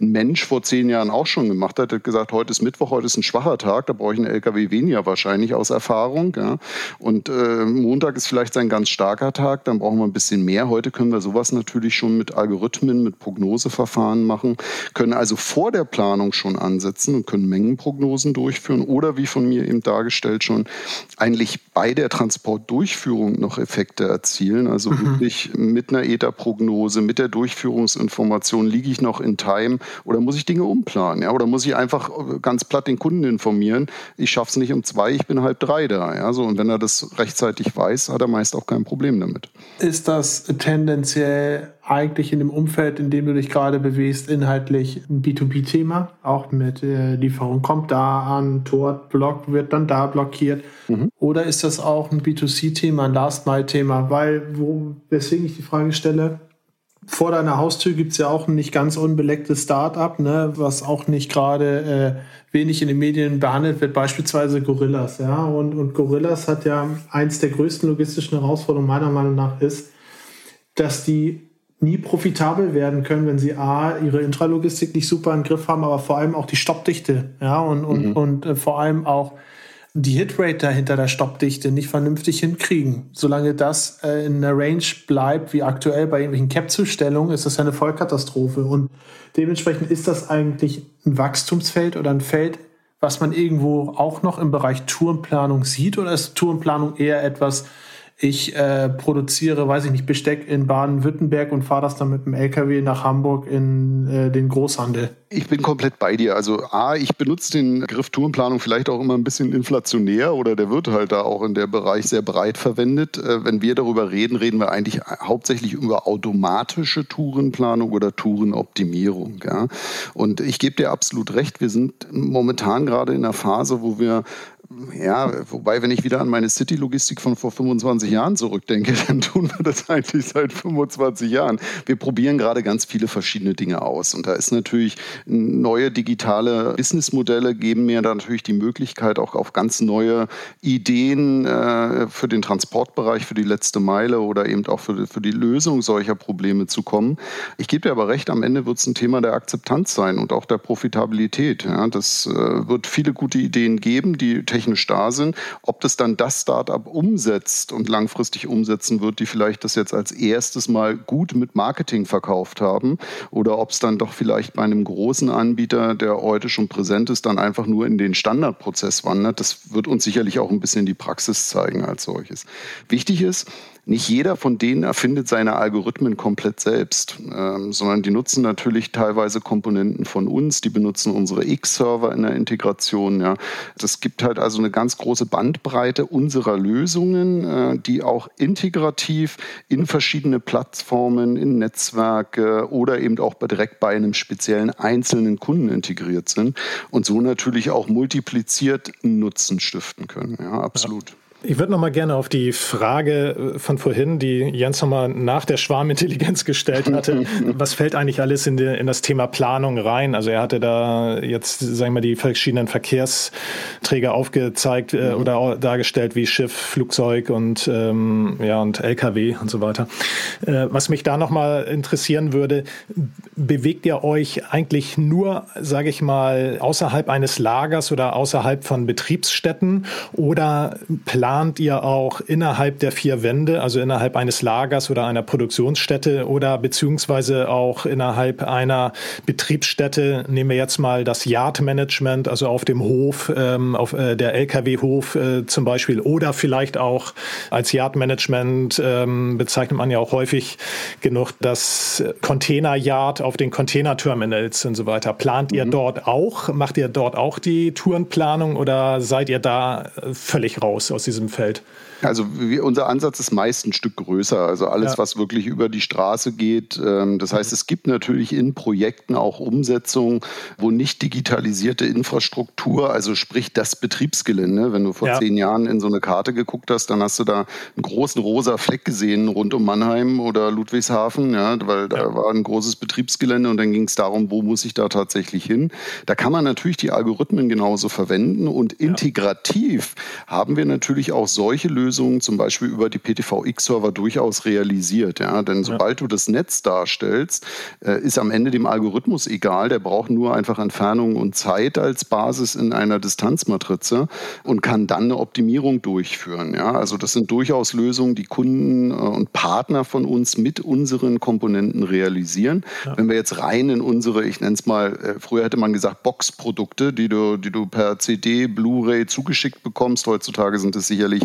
ein Mensch vor zehn Jahren auch schon gemacht hat. Er hat gesagt, heute ist Mittwoch, heute ist ein schwacher Tag, da brauche ich einen LKW weniger wahrscheinlich aus Erfahrung. Ja. Und äh, Montag ist vielleicht ein ganz starker Tag, dann brauchen wir ein bisschen mehr. Heute können wir sowas natürlich schon mit Algorithmen, mit Prognoseverfahren machen, können also vor der Planung schon ansetzen und können Mengenprognosen durchführen oder wie von mir eben dargestellt schon eigentlich bei der Transportdurchführung noch Effekte erzielen. Also mhm. wirklich mit einer ETA-Prognose, mit der Durchführungsinformation liege ich noch in Time oder muss ich Dinge umplanen? Ja? Oder muss ich einfach ganz platt den Kunden informieren. Ich schaffe es nicht um zwei, ich bin halb drei da. Ja, so, und wenn er das rechtzeitig weiß, hat er meist auch kein Problem damit. Ist das tendenziell eigentlich in dem Umfeld, in dem du dich gerade bewegst, inhaltlich ein B2B-Thema? Auch mit äh, Lieferung kommt da an, Tor Block wird dann da blockiert. Mhm. Oder ist das auch ein B2C-Thema, ein Last-Mile-Thema? Weil, wo, weswegen ich die Frage stelle, vor deiner Haustür gibt es ja auch ein nicht ganz unbelecktes Start-up, ne, was auch nicht gerade äh, wenig in den Medien behandelt wird, beispielsweise Gorillas. Ja? Und, und Gorillas hat ja eins der größten logistischen Herausforderungen meiner Meinung nach ist, dass die nie profitabel werden können, wenn sie A, ihre Intralogistik nicht super im Griff haben, aber vor allem auch die Stoppdichte, ja, und, und, mhm. und äh, vor allem auch die Hitrate dahinter der Stoppdichte nicht vernünftig hinkriegen. Solange das äh, in einer Range bleibt, wie aktuell bei irgendwelchen Cap-Zustellungen, ist das eine Vollkatastrophe. Und dementsprechend ist das eigentlich ein Wachstumsfeld oder ein Feld, was man irgendwo auch noch im Bereich Tourenplanung sieht? Oder ist Tourenplanung eher etwas, ich äh, produziere, weiß ich nicht, Besteck in Baden-Württemberg und fahre das dann mit dem LKW nach Hamburg in äh, den Großhandel. Ich bin komplett bei dir. Also A, ich benutze den Begriff Tourenplanung vielleicht auch immer ein bisschen inflationär oder der wird halt da auch in der Bereich sehr breit verwendet. Äh, wenn wir darüber reden, reden wir eigentlich hauptsächlich über automatische Tourenplanung oder Tourenoptimierung. Ja? Und ich gebe dir absolut recht, wir sind momentan gerade in einer Phase, wo wir ja, wobei, wenn ich wieder an meine City-Logistik von vor 25 Jahren zurückdenke, dann tun wir das eigentlich seit 25 Jahren. Wir probieren gerade ganz viele verschiedene Dinge aus. Und da ist natürlich neue digitale Businessmodelle geben mir da natürlich die Möglichkeit, auch auf ganz neue Ideen äh, für den Transportbereich, für die letzte Meile oder eben auch für, für die Lösung solcher Probleme zu kommen. Ich gebe dir aber recht, am Ende wird es ein Thema der Akzeptanz sein und auch der Profitabilität. Ja, das äh, wird viele gute Ideen geben, die technisch da sind. Ob das dann das Startup umsetzt und langfristig umsetzen wird, die vielleicht das jetzt als erstes mal gut mit Marketing verkauft haben, oder ob es dann doch vielleicht bei einem großen Anbieter, der heute schon präsent ist, dann einfach nur in den Standardprozess wandert, das wird uns sicherlich auch ein bisschen die Praxis zeigen als solches. Wichtig ist, nicht jeder von denen erfindet seine Algorithmen komplett selbst, ähm, sondern die nutzen natürlich teilweise Komponenten von uns, die benutzen unsere X-Server in der Integration. Ja. Das gibt halt also eine ganz große Bandbreite unserer Lösungen, äh, die auch integrativ in verschiedene Plattformen, in Netzwerke oder eben auch direkt bei einem speziellen einzelnen Kunden integriert sind und so natürlich auch multipliziert Nutzen stiften können. Ja, absolut. Ja. Ich würde noch mal gerne auf die Frage äh, von vorhin, die Jens noch mal nach der Schwarmintelligenz gestellt hatte. was fällt eigentlich alles in, die, in, das Thema Planung rein? Also er hatte da jetzt, sagen wir, die verschiedenen Verkehrsträger aufgezeigt äh, mhm. oder dargestellt wie Schiff, Flugzeug und ähm, ja und LKW und so weiter. Äh, was mich da noch mal interessieren würde: Bewegt ihr euch eigentlich nur, sage ich mal, außerhalb eines Lagers oder außerhalb von Betriebsstätten oder plant plant ihr auch innerhalb der vier Wände, also innerhalb eines Lagers oder einer Produktionsstätte oder beziehungsweise auch innerhalb einer Betriebsstätte, nehmen wir jetzt mal das Yard-Management, also auf dem Hof, ähm, auf äh, der Lkw-Hof äh, zum Beispiel oder vielleicht auch als Yard-Management ähm, bezeichnet man ja auch häufig genug das Container-Yard auf den Container-Terminals und so weiter. Plant mhm. ihr dort auch? Macht ihr dort auch die Tourenplanung oder seid ihr da völlig raus aus diesem diesem Feld. Also wir, unser Ansatz ist meist ein Stück größer. Also alles, ja. was wirklich über die Straße geht. Ähm, das heißt, es gibt natürlich in Projekten auch Umsetzungen, wo nicht digitalisierte Infrastruktur, also sprich das Betriebsgelände, wenn du vor ja. zehn Jahren in so eine Karte geguckt hast, dann hast du da einen großen rosa Fleck gesehen rund um Mannheim oder Ludwigshafen, ja, weil da ja. war ein großes Betriebsgelände und dann ging es darum, wo muss ich da tatsächlich hin. Da kann man natürlich die Algorithmen genauso verwenden und integrativ haben wir natürlich auch solche Lösungen, Lösungen zum Beispiel über die PTVX-Server durchaus realisiert. Ja? Denn sobald ja. du das Netz darstellst, äh, ist am Ende dem Algorithmus egal. Der braucht nur einfach Entfernung und Zeit als Basis in einer Distanzmatrize und kann dann eine Optimierung durchführen. Ja? Also das sind durchaus Lösungen, die Kunden äh, und Partner von uns mit unseren Komponenten realisieren. Ja. Wenn wir jetzt rein in unsere, ich nenne es mal, äh, früher hätte man gesagt Boxprodukte, die du, die du per CD, Blu-ray zugeschickt bekommst. Heutzutage sind es sicherlich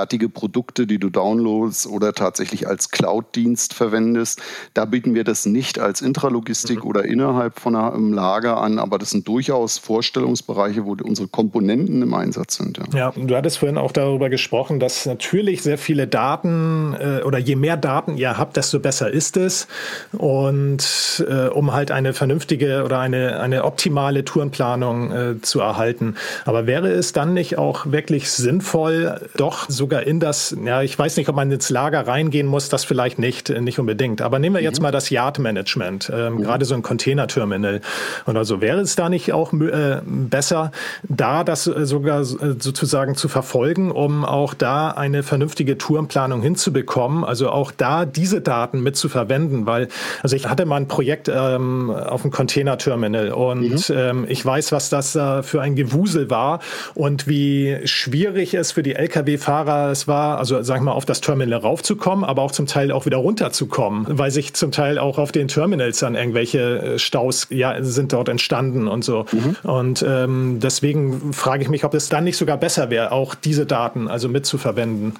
fertige Produkte, die du downloadst oder tatsächlich als Cloud-Dienst verwendest. Da bieten wir das nicht als Intralogistik mhm. oder innerhalb von einem Lager an, aber das sind durchaus Vorstellungsbereiche, wo unsere Komponenten im Einsatz sind. Ja, ja du hattest vorhin auch darüber gesprochen, dass natürlich sehr viele Daten äh, oder je mehr Daten ihr habt, desto besser ist es. Und äh, um halt eine vernünftige oder eine, eine optimale Tourenplanung äh, zu erhalten. Aber wäre es dann nicht auch wirklich sinnvoll, doch so sogar in das, ja, ich weiß nicht, ob man ins Lager reingehen muss, das vielleicht nicht, nicht unbedingt. Aber nehmen wir jetzt mhm. mal das Yard-Management, ähm, mhm. gerade so ein Container-Terminal oder so. Wäre es da nicht auch äh, besser, da das äh, sogar äh, sozusagen zu verfolgen, um auch da eine vernünftige Tourenplanung hinzubekommen? Also auch da diese Daten mit zu verwenden, weil, also ich hatte mal ein Projekt ähm, auf dem Container-Terminal und mhm. ähm, ich weiß, was das äh, für ein Gewusel war und wie schwierig es für die Lkw-Fahrer es war, also sagen wir mal, auf das Terminal raufzukommen, aber auch zum Teil auch wieder runterzukommen, weil sich zum Teil auch auf den Terminals dann irgendwelche äh, Staus ja, sind dort entstanden und so. Mhm. Und ähm, deswegen frage ich mich, ob es dann nicht sogar besser wäre, auch diese Daten also mitzuverwenden.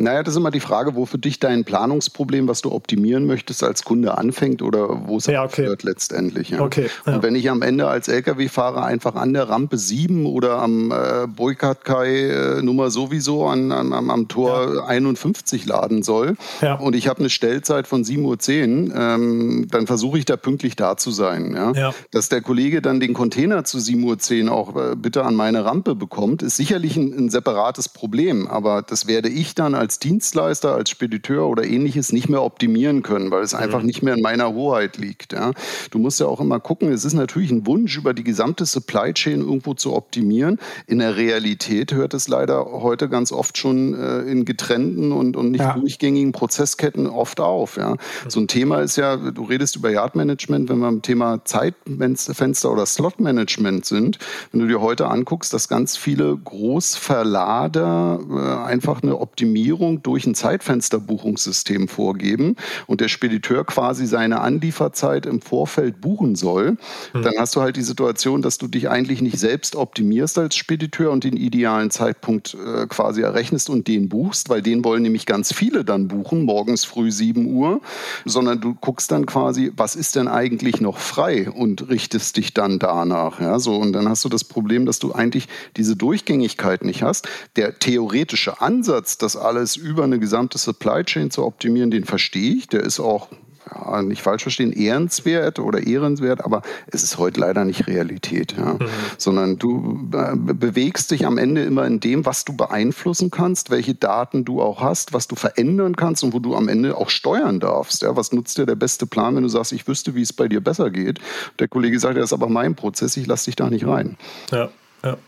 Naja, das ist immer die Frage, wo für dich dein Planungsproblem, was du optimieren möchtest, als Kunde anfängt oder wo es ja, okay. aufhört letztendlich. Ja. Okay, ja. Und wenn ich am Ende als Lkw-Fahrer einfach an der Rampe 7 oder am äh, Boykatkai äh, Nummer sowieso an, an, am, am Tor ja. 51 laden soll und ich habe eine Stellzeit von 7.10 Uhr, ähm, dann versuche ich da pünktlich da zu sein. Ja? Dass der Kollege dann den Container zu 7.10 Uhr auch äh, bitte an meine Rampe bekommt, ist sicherlich ein, ein separates Problem, aber das werde ich dann als als Dienstleister, als Spediteur oder ähnliches nicht mehr optimieren können, weil es einfach mhm. nicht mehr in meiner Hoheit liegt. Ja. Du musst ja auch immer gucken, es ist natürlich ein Wunsch, über die gesamte Supply Chain irgendwo zu optimieren. In der Realität hört es leider heute ganz oft schon äh, in getrennten und, und nicht ja. durchgängigen Prozessketten oft auf. Ja. So ein Thema ist ja, du redest über Yard-Management, wenn wir im Thema Zeitfenster oder Slot-Management sind, wenn du dir heute anguckst, dass ganz viele Großverlader äh, einfach eine Optimierung Optimierung durch ein Zeitfensterbuchungssystem vorgeben und der Spediteur quasi seine Anlieferzeit im Vorfeld buchen soll, mhm. dann hast du halt die Situation, dass du dich eigentlich nicht selbst optimierst als Spediteur und den idealen Zeitpunkt äh, quasi errechnest und den buchst, weil den wollen nämlich ganz viele dann buchen, morgens früh 7 Uhr, sondern du guckst dann quasi, was ist denn eigentlich noch frei und richtest dich dann danach. Ja, so, und dann hast du das Problem, dass du eigentlich diese Durchgängigkeit nicht hast. Der theoretische Ansatz, das alles über eine gesamte Supply Chain zu optimieren, den verstehe ich. Der ist auch ja, nicht falsch verstehen, ehrenswert oder ehrenswert, aber es ist heute leider nicht Realität, ja. Mhm. sondern du äh, bewegst dich am Ende immer in dem, was du beeinflussen kannst, welche Daten du auch hast, was du verändern kannst und wo du am Ende auch steuern darfst. Ja. Was nutzt dir der beste Plan, wenn du sagst, ich wüsste, wie es bei dir besser geht? Der Kollege sagt, das ist aber mein Prozess, ich lasse dich da nicht rein. Ja, ja.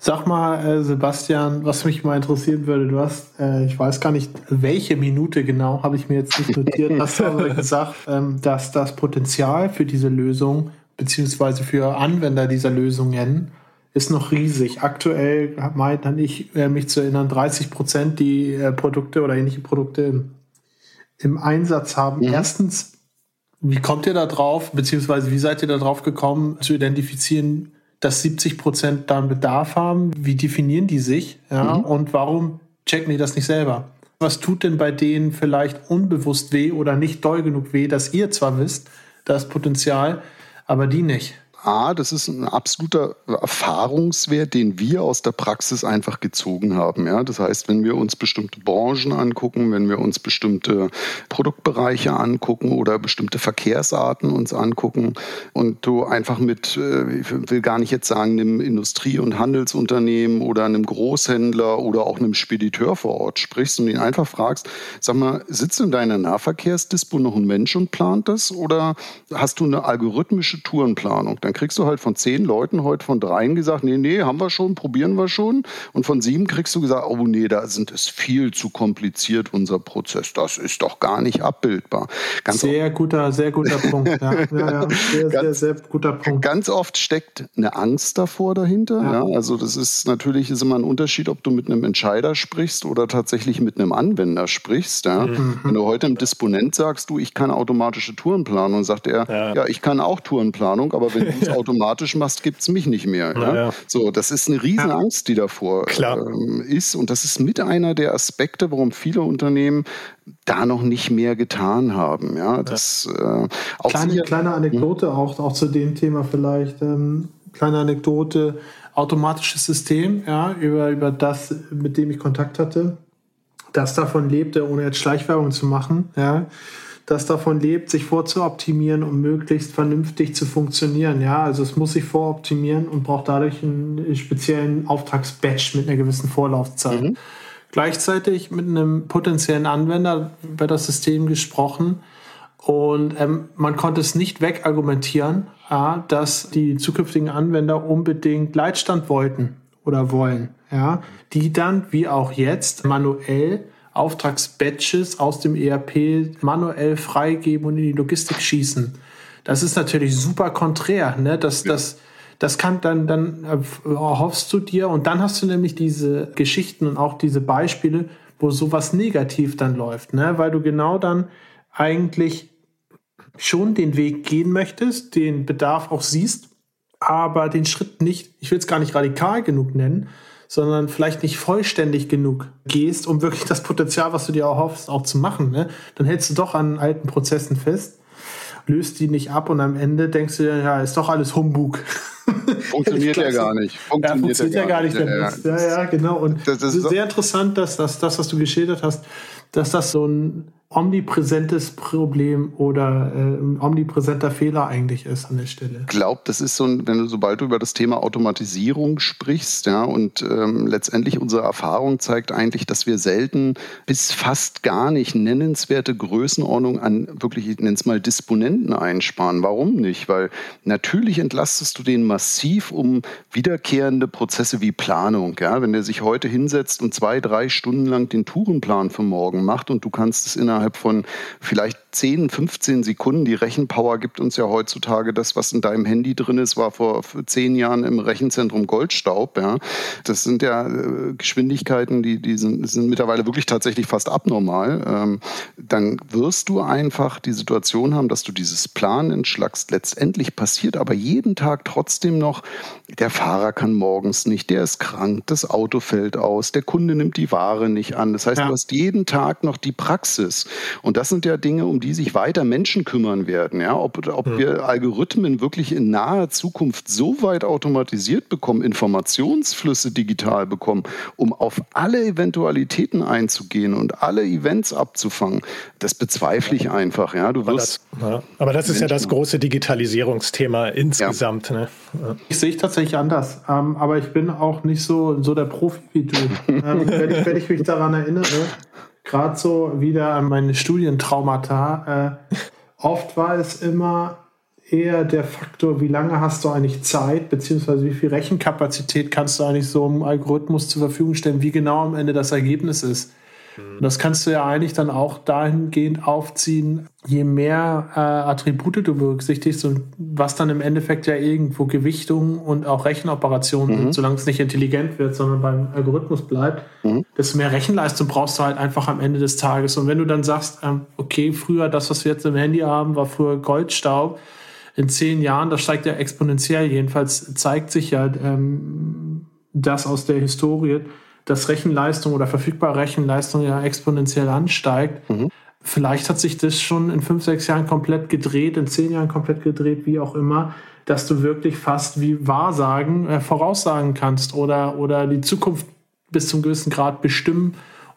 Sag mal, äh, Sebastian, was mich mal interessieren würde, du hast, äh, ich weiß gar nicht, welche Minute genau, habe ich mir jetzt nicht notiert, hast du aber gesagt, ähm, dass das Potenzial für diese Lösung, beziehungsweise für Anwender dieser Lösungen, ist noch riesig. Aktuell meinte ich, äh, mich zu erinnern, 30 Prozent die äh, Produkte oder ähnliche Produkte im, im Einsatz haben. Mhm. Erstens, wie kommt ihr da drauf, beziehungsweise wie seid ihr da drauf gekommen, zu identifizieren, dass 70 Prozent da einen Bedarf haben. Wie definieren die sich? Ja? Mhm. Und warum checken die das nicht selber? Was tut denn bei denen vielleicht unbewusst weh oder nicht doll genug weh, dass ihr zwar wisst, das Potenzial, aber die nicht? A, das ist ein absoluter Erfahrungswert, den wir aus der Praxis einfach gezogen haben. Ja, das heißt, wenn wir uns bestimmte Branchen angucken, wenn wir uns bestimmte Produktbereiche angucken oder bestimmte Verkehrsarten uns angucken und du einfach mit, äh, ich will gar nicht jetzt sagen, einem Industrie- und Handelsunternehmen oder einem Großhändler oder auch einem Spediteur vor Ort sprichst und ihn einfach fragst, sag mal, sitzt in deiner Nahverkehrsdispo noch ein Mensch und plant das oder hast du eine algorithmische Tourenplanung? Dann kriegst du halt von zehn Leuten heute von dreien gesagt, nee, nee, haben wir schon, probieren wir schon. Und von sieben kriegst du gesagt, oh nee, da sind es viel zu kompliziert, unser Prozess. Das ist doch gar nicht abbildbar. Ganz sehr guter, sehr guter Punkt. Ja, ja, ja. Sehr, ganz, sehr, sehr guter Punkt. Ganz oft steckt eine Angst davor dahinter. Ja. ja. also das ist natürlich ist immer ein Unterschied, ob du mit einem Entscheider sprichst oder tatsächlich mit einem Anwender sprichst. Ja. Mhm. Wenn du heute einem Disponent sagst, du, ich kann automatische Tourenplanung, sagt er, ja, ja ich kann auch Tourenplanung, aber wenn es automatisch machst, gibt es mich nicht mehr. Ja? Ja. So, das ist eine Riesenangst, die davor ähm, ist. Und das ist mit einer der Aspekte, warum viele Unternehmen da noch nicht mehr getan haben. Ja, das, äh, auch kleine, kleine Anekdote hm? auch, auch zu dem Thema vielleicht. Ähm, kleine Anekdote, automatisches System, ja, über, über das, mit dem ich Kontakt hatte, das davon lebte, ohne jetzt Schleichwerbung zu machen, ja, das davon lebt, sich vorzuoptimieren, um möglichst vernünftig zu funktionieren. Ja, also es muss sich voroptimieren und braucht dadurch einen speziellen Auftragsbatch mit einer gewissen Vorlaufzeit. Mhm. Gleichzeitig mit einem potenziellen Anwender über das System gesprochen und ähm, man konnte es nicht wegargumentieren, ja, dass die zukünftigen Anwender unbedingt Leitstand wollten oder wollen, ja, die dann wie auch jetzt manuell Auftragsbatches aus dem ERP manuell freigeben und in die Logistik schießen. Das ist natürlich super konträr. Ne? Das, ja. das, das kann dann, dann erhoffst du dir und dann hast du nämlich diese Geschichten und auch diese Beispiele, wo sowas negativ dann läuft, ne? weil du genau dann eigentlich schon den Weg gehen möchtest, den Bedarf auch siehst, aber den Schritt nicht, ich will es gar nicht radikal genug nennen, sondern vielleicht nicht vollständig genug gehst, um wirklich das Potenzial, was du dir erhoffst, auch zu machen. Ne? Dann hältst du doch an alten Prozessen fest, löst die nicht ab und am Ende denkst du, ja, ist doch alles Humbug. Funktioniert ja gar nicht. Funktioniert, ja, funktioniert ja, gar nicht. Ja, ja, ja, genau. Und das ist sehr interessant, dass, dass das, was du geschildert hast, dass das so ein omnipräsentes Problem oder äh, ein omnipräsenter Fehler eigentlich ist an der Stelle. Ich glaube, das ist so ein, wenn du sobald du über das Thema Automatisierung sprichst, ja, und ähm, letztendlich unsere Erfahrung zeigt eigentlich, dass wir selten bis fast gar nicht nennenswerte Größenordnung an wirklich, ich nenne es mal, Disponenten einsparen. Warum nicht? Weil natürlich entlastest du den massiv um wiederkehrende Prozesse wie Planung. Ja? Wenn der sich heute hinsetzt und zwei, drei Stunden lang den Tourenplan für morgen macht und du kannst es innerhalb innerhalb von vielleicht 10, 15 Sekunden. Die Rechenpower gibt uns ja heutzutage das, was in deinem Handy drin ist, war vor zehn Jahren im Rechenzentrum Goldstaub. Ja. Das sind ja äh, Geschwindigkeiten, die, die sind, sind mittlerweile wirklich tatsächlich fast abnormal. Ähm, dann wirst du einfach die Situation haben, dass du dieses Plan entschlagst. Letztendlich passiert aber jeden Tag trotzdem noch, der Fahrer kann morgens nicht, der ist krank, das Auto fällt aus, der Kunde nimmt die Ware nicht an. Das heißt, ja. du hast jeden Tag noch die Praxis. Und das sind ja Dinge, um die sich weiter Menschen kümmern werden. Ja? Ob, ob hm. wir Algorithmen wirklich in naher Zukunft so weit automatisiert bekommen, Informationsflüsse digital bekommen, um auf alle Eventualitäten einzugehen und alle Events abzufangen, das bezweifle ich einfach. Ja? Du wirst aber, das, ja. aber das ist ja das große Digitalisierungsthema insgesamt. Ja. Ne? Ich sehe ich tatsächlich anders. Ähm, aber ich bin auch nicht so, so der Profi wie du. ähm, wenn, ich, wenn ich mich daran erinnere, gerade so wieder an meine Studientraumata, äh, oft war es immer eher der Faktor, wie lange hast du eigentlich Zeit, beziehungsweise wie viel Rechenkapazität kannst du eigentlich so einem Algorithmus zur Verfügung stellen, wie genau am Ende das Ergebnis ist. Und das kannst du ja eigentlich dann auch dahingehend aufziehen, je mehr äh, Attribute du berücksichtigst und was dann im Endeffekt ja irgendwo Gewichtung und auch Rechenoperationen mhm. sind, solange es nicht intelligent wird, sondern beim Algorithmus bleibt, mhm. desto mehr Rechenleistung brauchst du halt einfach am Ende des Tages. Und wenn du dann sagst, ähm, okay, früher das, was wir jetzt im Handy haben, war früher Goldstaub, in zehn Jahren, das steigt ja exponentiell, jedenfalls zeigt sich ja ähm, das aus der Historie, dass Rechenleistung oder verfügbare Rechenleistung ja exponentiell ansteigt. Mhm. Vielleicht hat sich das schon in fünf, sechs Jahren komplett gedreht, in zehn Jahren komplett gedreht, wie auch immer, dass du wirklich fast wie Wahrsagen äh, voraussagen kannst oder, oder die Zukunft bis zum gewissen Grad bestimmen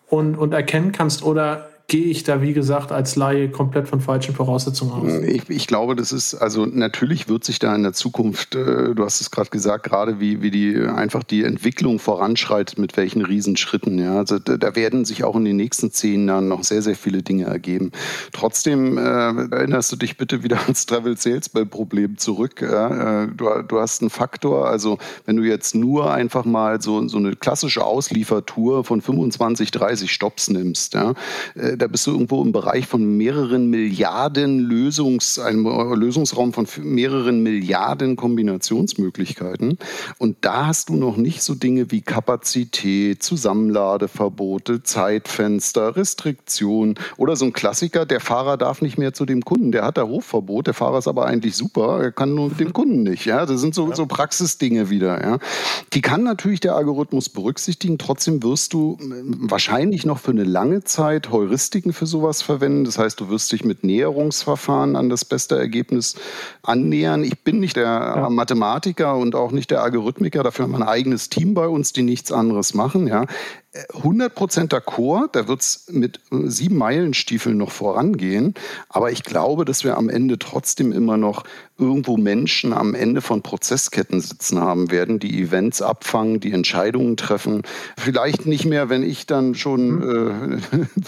und, und erkennen kannst oder gehe ich da, wie gesagt, als Laie komplett von falschen Voraussetzungen aus. Ich, ich, glaube, das ist, also natürlich wird sich da in der Zukunft, äh, du hast es gerade gesagt, gerade wie, wie die einfach die Entwicklung voranschreitet, mit welchen Riesenschritten. Ja. Also da, da werden sich auch in den nächsten zehn Jahren noch sehr, sehr viele Dinge ergeben. Trotzdem äh, erinnerst du dich bitte wieder ans Travel Sales Problem zurück. Ja. Äh, du, du hast einen Faktor, also wenn du jetzt nur einfach mal so, so eine klassische Ausliefertour von 25, 30 Stops nimmst, ja, äh, da bist du irgendwo im Bereich von mehreren Milliarden Lösungs, einem Lösungsraum von mehreren Milliarden Kombinationsmöglichkeiten. Und da hast du noch nicht so Dinge wie Kapazität, Zusammenladeverbote, Zeitfenster, Restriktionen oder so ein Klassiker, der Fahrer darf nicht mehr zu dem Kunden, der hat da Rufverbot, der Fahrer ist aber eigentlich super, er kann nur mit dem Kunden nicht. Ja? Das sind so, so Praxisdinge wieder. Ja? Die kann natürlich der Algorithmus berücksichtigen, trotzdem wirst du wahrscheinlich noch für eine lange Zeit Heuristiken Statistiken für sowas verwenden. Das heißt, du wirst dich mit Näherungsverfahren an das beste Ergebnis annähern. Ich bin nicht der ja. Mathematiker und auch nicht der Algorithmiker. Dafür haben wir ein eigenes Team bei uns, die nichts anderes machen. Ja. 100% d'accord, da wird es mit sieben Meilenstiefeln noch vorangehen. Aber ich glaube, dass wir am Ende trotzdem immer noch irgendwo Menschen am Ende von Prozessketten sitzen haben werden, die Events abfangen, die Entscheidungen treffen. Vielleicht nicht mehr, wenn ich dann schon mhm.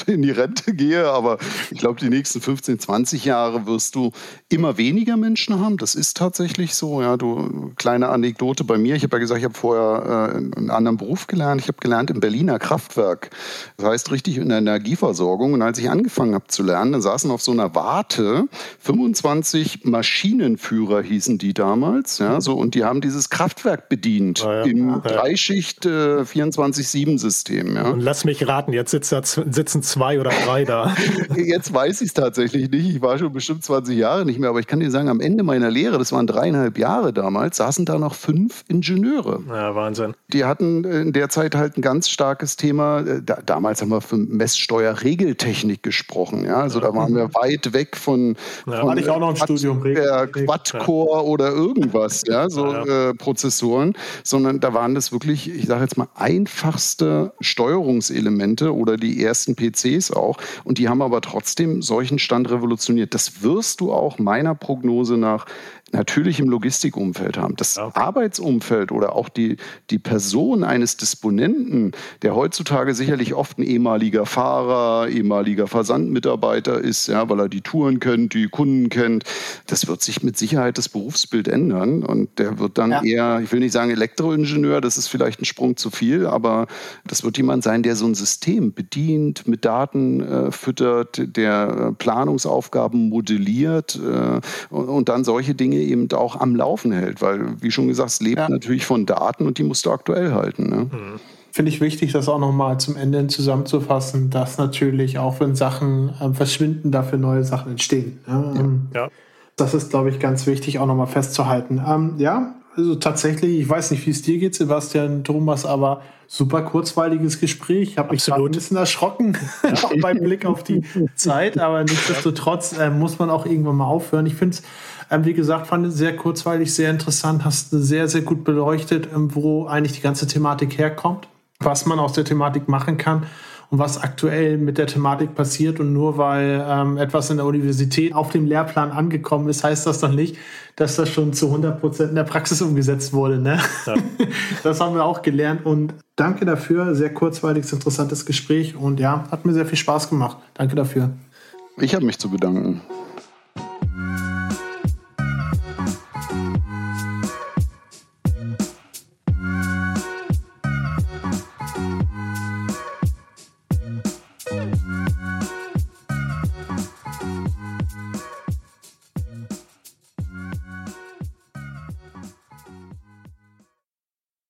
äh, in die Rente gehe, aber ich glaube, die nächsten 15, 20 Jahre wirst du immer weniger Menschen haben. Das ist tatsächlich so. Ja, du, kleine Anekdote bei mir. Ich habe ja gesagt, ich habe vorher äh, einen anderen Beruf gelernt. Ich habe gelernt in Berlin Berliner Kraftwerk. Das heißt richtig in der Energieversorgung. Und als ich angefangen habe zu lernen, da saßen auf so einer Warte 25 Maschinenführer hießen die damals. Ja, so, und die haben dieses Kraftwerk bedient ah, ja. im ja. Dreischicht äh, 24-7-System. Ja. Und lass mich raten, jetzt sitzt sitzen zwei oder drei da. jetzt weiß ich es tatsächlich nicht. Ich war schon bestimmt 20 Jahre nicht mehr, aber ich kann dir sagen, am Ende meiner Lehre, das waren dreieinhalb Jahre damals, saßen da noch fünf Ingenieure. Ja, Wahnsinn. Die hatten in der Zeit halt ein ganz starkes starkes Thema. Äh, da, damals haben wir von Messsteuerregeltechnik gesprochen. Ja? Also da waren wir weit weg von, ja, von ich auch noch im Quad, Studium der Quad-Core ja. oder irgendwas, ja, so ja. Äh, Prozessoren, sondern da waren das wirklich, ich sage jetzt mal, einfachste Steuerungselemente oder die ersten PCs auch. Und die haben aber trotzdem solchen Stand revolutioniert. Das wirst du auch meiner Prognose nach natürlich im Logistikumfeld haben. Das okay. Arbeitsumfeld oder auch die, die Person eines Disponenten, der heutzutage sicherlich oft ein ehemaliger Fahrer, ehemaliger Versandmitarbeiter ist, ja, weil er die Touren kennt, die Kunden kennt, das wird sich mit Sicherheit das Berufsbild ändern und der wird dann ja. eher, ich will nicht sagen Elektroingenieur, das ist vielleicht ein Sprung zu viel, aber das wird jemand sein, der so ein System bedient, mit Daten äh, füttert, der Planungsaufgaben modelliert äh, und, und, dann solche Dinge eben auch am Laufen hält, weil, wie schon gesagt, es lebt ja. natürlich von Daten und die musst du aktuell halten. Ne? Mhm finde ich wichtig, das auch nochmal zum Ende zusammenzufassen, dass natürlich auch wenn Sachen äh, verschwinden, dafür neue Sachen entstehen. Ja, ähm, ja. Das ist, glaube ich, ganz wichtig auch nochmal festzuhalten. Ähm, ja, also tatsächlich, ich weiß nicht, wie es dir geht, Sebastian, Thomas, aber super kurzweiliges Gespräch. Ich habe mich gerade ein bisschen erschrocken ja. beim Blick auf die Zeit, aber nichtsdestotrotz äh, muss man auch irgendwann mal aufhören. Ich finde es, ähm, wie gesagt, fand es sehr kurzweilig, sehr interessant, hast sehr, sehr gut beleuchtet, ähm, wo eigentlich die ganze Thematik herkommt, was man aus der Thematik machen kann und was aktuell mit der Thematik passiert. Und nur weil ähm, etwas in der Universität auf dem Lehrplan angekommen ist, heißt das noch nicht, dass das schon zu 100 Prozent in der Praxis umgesetzt wurde. Ne? Ja. Das haben wir auch gelernt. Und danke dafür. Sehr kurzweiliges, interessantes Gespräch. Und ja, hat mir sehr viel Spaß gemacht. Danke dafür. Ich habe mich zu bedanken.